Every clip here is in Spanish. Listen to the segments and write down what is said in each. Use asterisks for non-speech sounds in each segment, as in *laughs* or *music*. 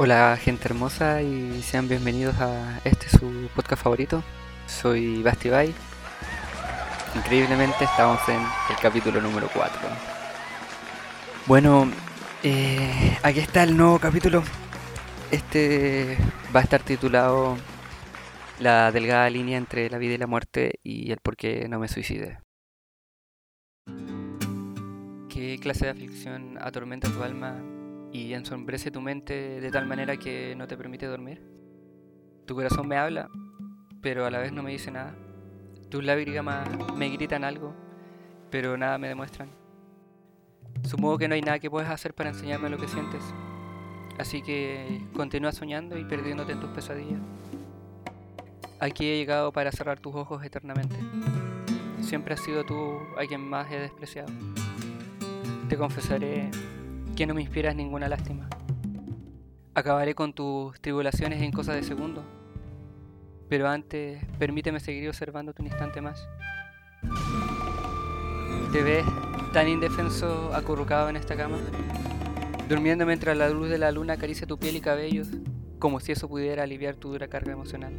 Hola gente hermosa y sean bienvenidos a este su podcast favorito. Soy Basti Bay. Increíblemente estamos en el capítulo número 4. Bueno, eh, aquí está el nuevo capítulo. Este va a estar titulado La delgada línea entre la vida y la muerte y el por qué no me suicide. ¿Qué clase de aflicción atormenta tu alma y ensombrece tu mente de tal manera que no te permite dormir. Tu corazón me habla, pero a la vez no me dice nada. Tus lágrimas me gritan algo, pero nada me demuestran. Supongo que no hay nada que puedas hacer para enseñarme lo que sientes. Así que continúa soñando y perdiéndote en tus pesadillas. Aquí he llegado para cerrar tus ojos eternamente. Siempre has sido tú a quien más he despreciado. Te confesaré que no me inspiras ninguna lástima. Acabaré con tus tribulaciones en cosas de segundo, pero antes permíteme seguir observándote un instante más. Te ves tan indefenso acurrucado en esta cama, durmiendo mientras la luz de la luna acaricia tu piel y cabellos, como si eso pudiera aliviar tu dura carga emocional.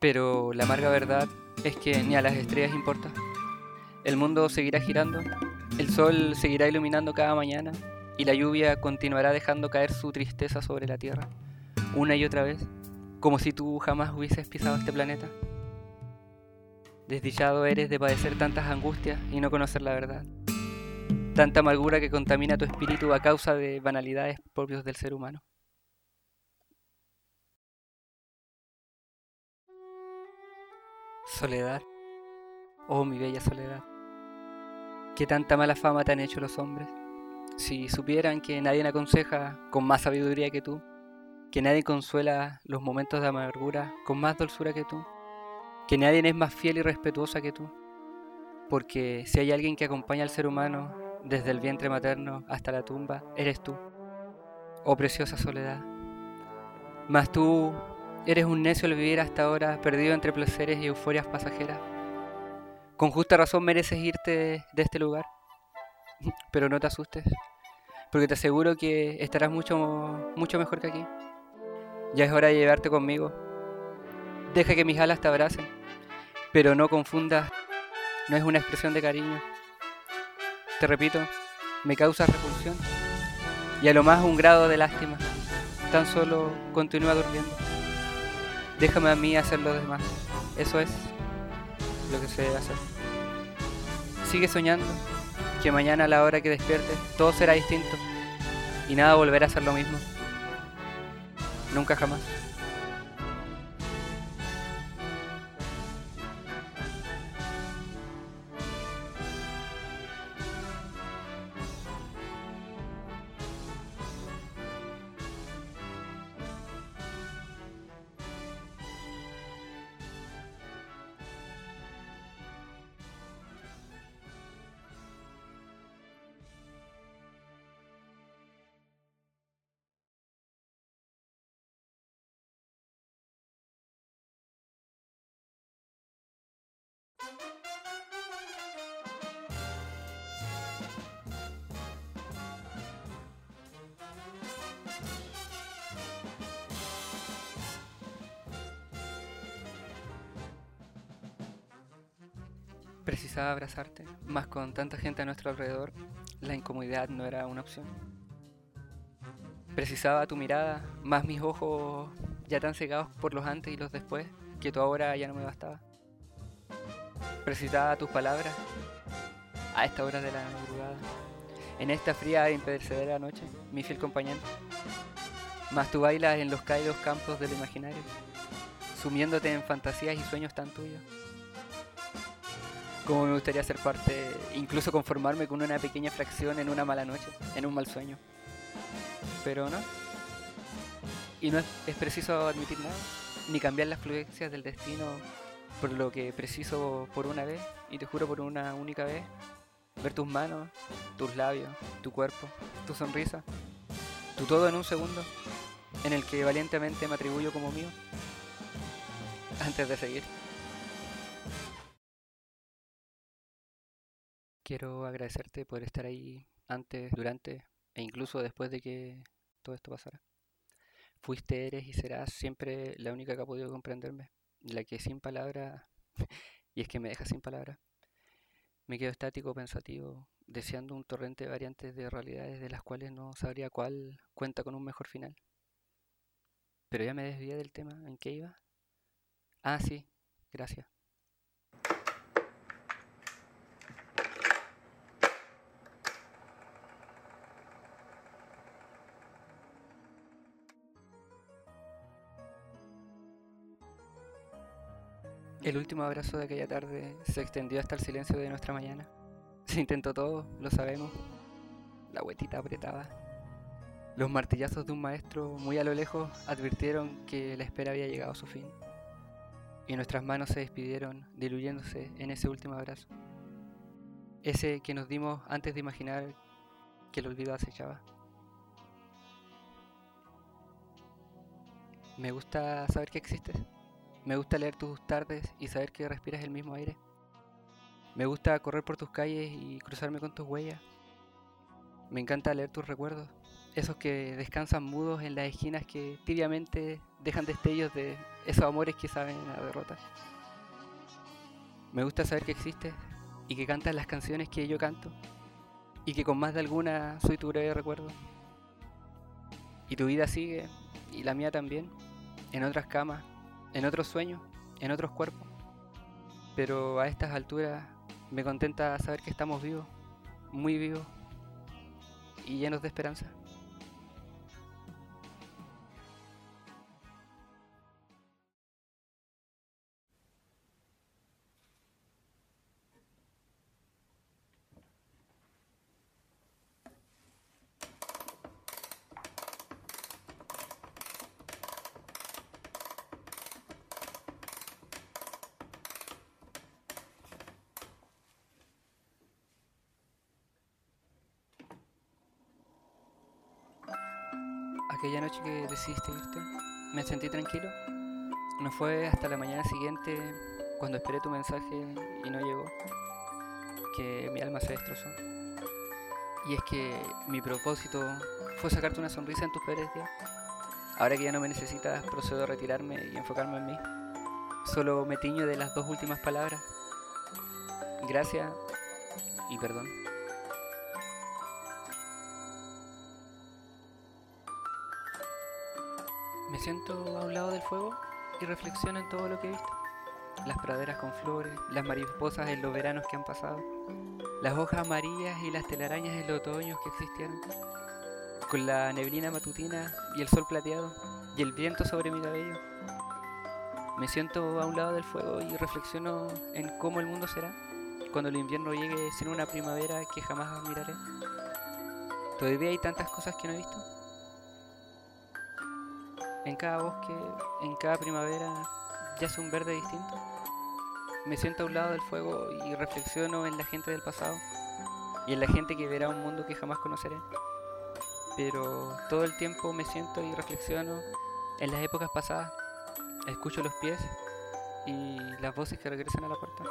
Pero la amarga verdad es que ni a las estrellas importa. El mundo seguirá girando el sol seguirá iluminando cada mañana y la lluvia continuará dejando caer su tristeza sobre la tierra, una y otra vez, como si tú jamás hubieses pisado este planeta. Desdichado eres de padecer tantas angustias y no conocer la verdad. Tanta amargura que contamina tu espíritu a causa de banalidades propios del ser humano. Soledad. Oh, mi bella soledad. ¿Qué tanta mala fama te han hecho los hombres? Si supieran que nadie aconseja con más sabiduría que tú, que nadie consuela los momentos de amargura con más dulzura que tú, que nadie es más fiel y respetuosa que tú, porque si hay alguien que acompaña al ser humano desde el vientre materno hasta la tumba, eres tú, oh preciosa soledad. Mas tú eres un necio al vivir hasta ahora perdido entre placeres y euforias pasajeras con justa razón mereces irte de este lugar, *laughs* pero no te asustes, porque te aseguro que estarás mucho, mucho mejor que aquí. Ya es hora de llevarte conmigo. Deja que mis alas te abracen, pero no confundas, no es una expresión de cariño. Te repito, me causa repulsión y a lo más un grado de lástima. Tan solo continúa durmiendo. Déjame a mí hacer lo demás. Eso es lo que se debe hacer. Sigue soñando que mañana a la hora que despiertes todo será distinto y nada volverá a ser lo mismo. Nunca jamás. Precisaba abrazarte, más con tanta gente a nuestro alrededor, la incomodidad no era una opción. Precisaba tu mirada, más mis ojos ya tan cegados por los antes y los después, que tu ahora ya no me bastaba. Precisaba tus palabras a esta hora de la madrugada, en esta fría e impedrecedera noche, mi fiel compañero. Más tú bailas en los cálidos campos del imaginario, sumiéndote en fantasías y sueños tan tuyos como me gustaría ser parte, incluso conformarme con una pequeña fracción en una mala noche, en un mal sueño. Pero no. Y no es, preciso admitir nada, ni cambiar las fluencias del destino por lo que preciso por una vez, y te juro por una única vez, ver tus manos, tus labios, tu cuerpo, tu sonrisa, tu todo en un segundo, en el que valientemente me atribuyo como mío, antes de seguir. Quiero agradecerte por estar ahí antes, durante e incluso después de que todo esto pasara. Fuiste, eres y serás siempre la única que ha podido comprenderme, la que sin palabras, *laughs* y es que me deja sin palabras. Me quedo estático, pensativo, deseando un torrente de variantes de realidades de las cuales no sabría cuál cuenta con un mejor final. Pero ya me desvié del tema, ¿en qué iba? Ah, sí, gracias. El último abrazo de aquella tarde se extendió hasta el silencio de nuestra mañana. Se intentó todo, lo sabemos. La huetita apretaba. Los martillazos de un maestro muy a lo lejos advirtieron que la espera había llegado a su fin. Y nuestras manos se despidieron, diluyéndose en ese último abrazo. Ese que nos dimos antes de imaginar que el olvido acechaba. Me gusta saber que existes. Me gusta leer tus tardes y saber que respiras el mismo aire. Me gusta correr por tus calles y cruzarme con tus huellas. Me encanta leer tus recuerdos, esos que descansan mudos en las esquinas que tibiamente dejan destellos de esos amores que saben a derrota. Me gusta saber que existes y que cantas las canciones que yo canto y que con más de alguna soy tu breve recuerdo. Y tu vida sigue, y la mía también, en otras camas, en otros sueños, en otros cuerpos. Pero a estas alturas me contenta saber que estamos vivos, muy vivos y llenos de esperanza. Aquella noche que decidiste irte, me sentí tranquilo. No fue hasta la mañana siguiente, cuando esperé tu mensaje y no llegó, que mi alma se destrozó. Y es que mi propósito fue sacarte una sonrisa en tus peores días. Ahora que ya no me necesitas, procedo a retirarme y enfocarme en mí. Solo me tiño de las dos últimas palabras. Gracias y perdón. Siento a un lado del fuego y reflexiono en todo lo que he visto. Las praderas con flores, las mariposas en los veranos que han pasado, las hojas amarillas y las telarañas en los otoños que existieron, con la neblina matutina y el sol plateado y el viento sobre mi cabello. Me siento a un lado del fuego y reflexiono en cómo el mundo será cuando el invierno llegue sin una primavera que jamás admiraré. Todavía hay tantas cosas que no he visto en cada bosque, en cada primavera, yace un verde distinto. Me siento a un lado del fuego y reflexiono en la gente del pasado y en la gente que verá un mundo que jamás conoceré. Pero todo el tiempo me siento y reflexiono en las épocas pasadas. Escucho los pies y las voces que regresan a la puerta.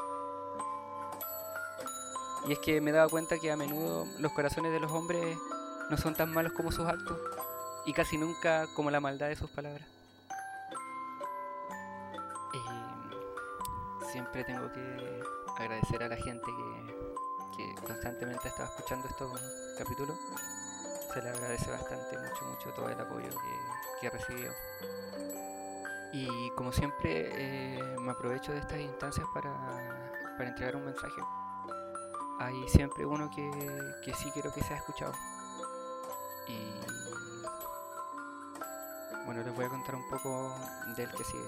Y es que me dado cuenta que a menudo los corazones de los hombres no son tan malos como sus actos y casi nunca como la maldad de sus palabras. siempre tengo que agradecer a la gente que, constantemente ha estado escuchando estos capítulos. Se le agradece bastante, mucho, mucho todo el apoyo que, que he recibido. Y como siempre, eh, me aprovecho de estas instancias para, para entregar un mensaje. Hay siempre uno que, que sí quiero que sea escuchado. Bueno, les voy a contar un poco del que sigue.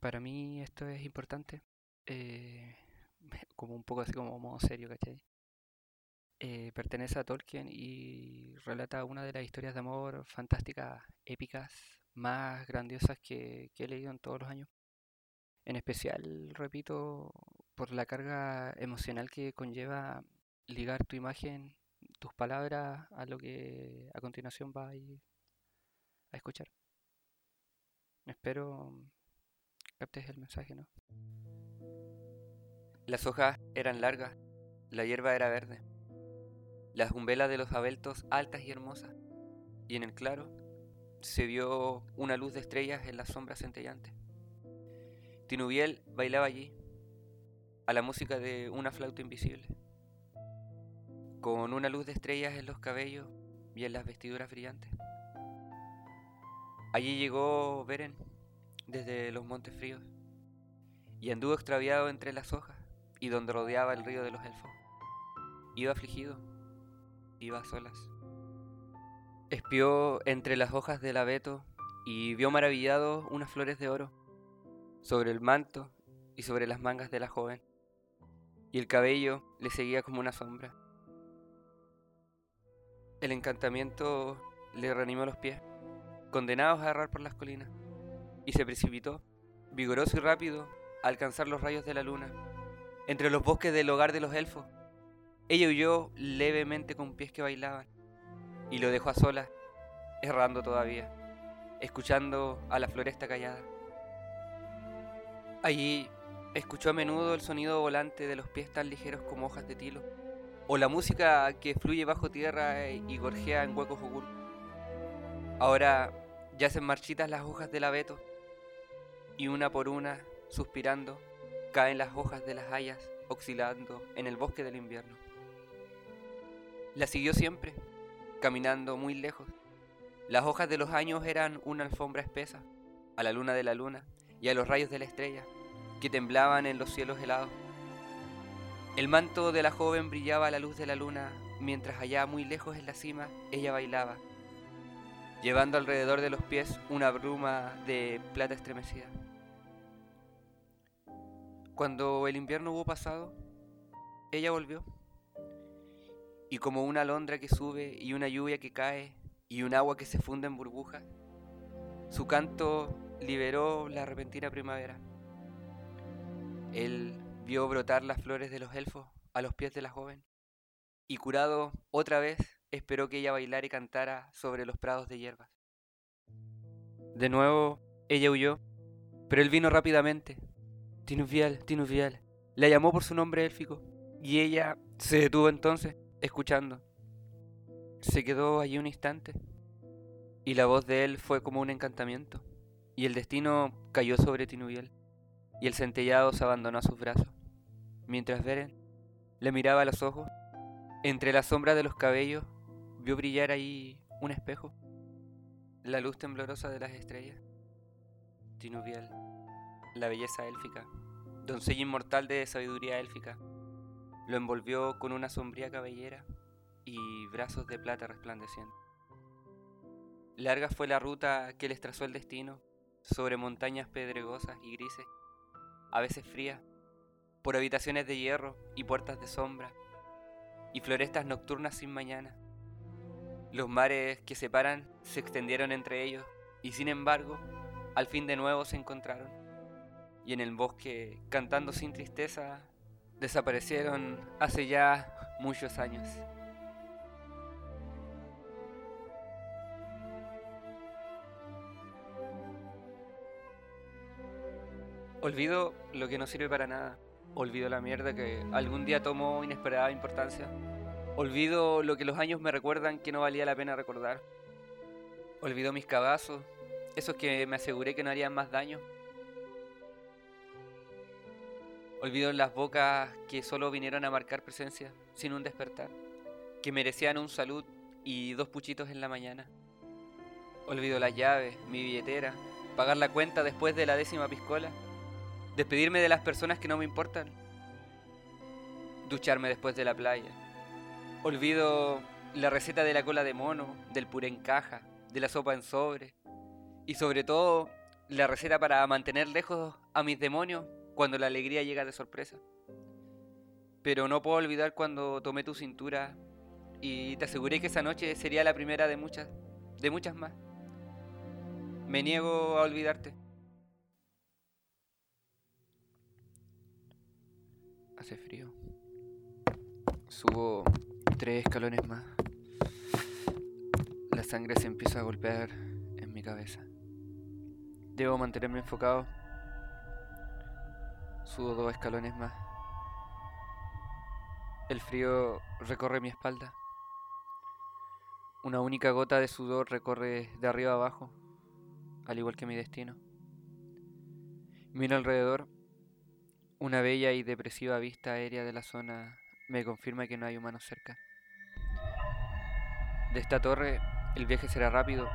Para mí esto es importante, eh, *laughs* como un poco así como modo serio, ¿cachai? Eh, pertenece a Tolkien y relata una de las historias de amor fantásticas, épicas, más grandiosas que, he leído en todos los años. En especial, repito, por la carga emocional que conlleva ligar tu imagen, tus palabras a lo que a continuación va a escuchar. Espero captes el mensaje, ¿no? Las hojas eran largas, la hierba era verde, las umbelas de los abeltos altas y hermosas, y en el claro se vio una luz de estrellas en las sombras centellantes. Tinubiel bailaba allí, a la música de una flauta invisible, con una luz de estrellas en los cabellos y en las vestiduras brillantes. Allí llegó Beren desde los montes fríos y anduvo extraviado entre las hojas y donde rodeaba el río de los elfos. Iba afligido, iba a solas. Espió entre las hojas del abeto y vio maravillado unas flores de oro sobre el manto y sobre las mangas de la joven, y el cabello le seguía como una sombra. El encantamiento le reanimó los pies condenados a errar por las colinas, y se precipitó, vigoroso y rápido, a alcanzar los rayos de la luna, entre los bosques del hogar de los elfos. Ella huyó levemente con pies que bailaban, y lo dejó a solas, errando todavía, escuchando a la floresta callada. Allí escuchó a menudo el sonido volante de los pies tan ligeros como hojas de tilo, o la música que fluye bajo tierra y gorjea en huecos ocultos. Ahora Yacen marchitas las hojas del abeto y una por una, suspirando, caen las hojas de las hayas oscilando en el bosque del invierno. La siguió siempre, caminando muy lejos. Las hojas de los años eran una alfombra espesa, a la luna de la luna y a los rayos de la estrella, que temblaban en los cielos helados. El manto de la joven brillaba a la luz de la luna, mientras allá muy lejos en la cima ella bailaba, llevando alrededor de los pies una bruma de plata estremecida. Cuando el invierno hubo pasado, ella volvió. Y como una alondra que sube y una lluvia que cae y un agua que se funde en burbujas, su canto liberó la repentina primavera. Él vio brotar las flores de los elfos a los pies de la joven y curado otra vez esperó que ella bailara y cantara sobre los prados de hierbas. De nuevo, ella huyó, pero él vino rápidamente. Tinuvial, Tinuvial. La llamó por su nombre élfico, y ella se detuvo entonces, escuchando. Se quedó allí un instante, y la voz de él fue como un encantamiento, y el destino cayó sobre Tinuvial, y el centellado se abandonó a sus brazos, mientras Beren le miraba a los ojos, entre la sombra de los cabellos vio brillar ahí un espejo, la luz temblorosa de las estrellas, Tinubial, la belleza élfica, doncella inmortal de sabiduría élfica, lo envolvió con una sombría cabellera y brazos de plata resplandecientes. Larga fue la ruta que les trazó el destino sobre montañas pedregosas y grises, a veces frías, por habitaciones de hierro y puertas de sombra, y florestas nocturnas sin mañana, los mares que separan se extendieron entre ellos y sin embargo, al fin de nuevo se encontraron. Y en el bosque, cantando sin tristeza, desaparecieron hace ya muchos años. Olvido lo que no sirve para nada. Olvido la mierda que algún día tomó inesperada importancia Olvido lo que los años me recuerdan que no valía la pena recordar. Olvido mis cabazos, esos que me aseguré que no harían más daño. Olvido las bocas que solo vinieron a marcar presencia, sin un despertar, que merecían un salud y dos puchitos en la mañana. Olvido las llaves, mi billetera, pagar la cuenta después de la décima piscola, despedirme de las personas que no me importan, ducharme después de la playa, Olvido la receta de la cola de mono, del puré en caja, de la sopa en sobre. Y sobre todo, la receta para mantener lejos a mis demonios cuando la alegría llega de sorpresa. Pero no puedo olvidar cuando tomé tu cintura y te aseguré que esa noche sería la primera de muchas, de muchas más. Me niego a olvidarte. Hace frío. Subo tres escalones más. La sangre se empieza a golpear en mi cabeza. Debo mantenerme enfocado. Sudo dos escalones más. El frío recorre mi espalda. Una única gota de sudor recorre de arriba abajo, al igual que mi destino. Miro alrededor. Una bella y depresiva vista aérea de la zona me confirma que no hay humanos cerca. De esta torre el viaje será rápido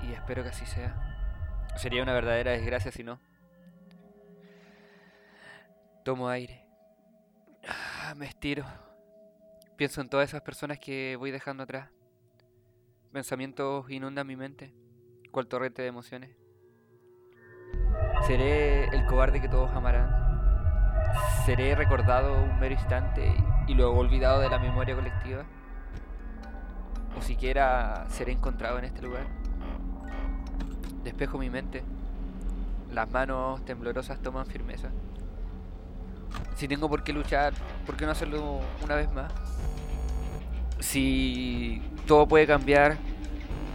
y espero que así sea. Sería una verdadera desgracia si no. Tomo aire. Ah, me estiro. Pienso en todas esas personas que voy dejando atrás. Pensamientos inundan mi mente, cual torrente de emociones. Seré el cobarde que todos amarán. Seré recordado un mero instante y luego olvidado de la memoria colectiva. O siquiera seré encontrado en este lugar. Despejo mi mente. Las manos temblorosas toman firmeza. Si tengo por qué luchar, ¿por qué no hacerlo una vez más? Si todo puede cambiar,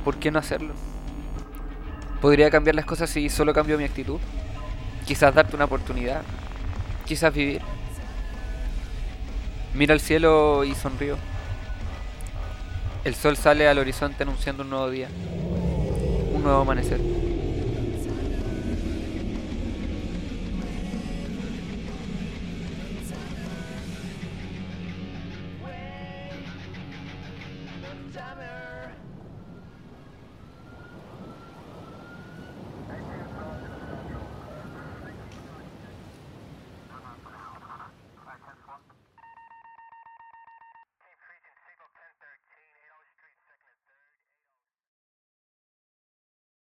¿por qué no hacerlo? ¿Podría cambiar las cosas si solo cambio mi actitud? Quizás darte una oportunidad. Quizás vivir. Mira al cielo y sonrío. El sol sale al horizonte anunciando un nuevo día. Un nuevo amanecer.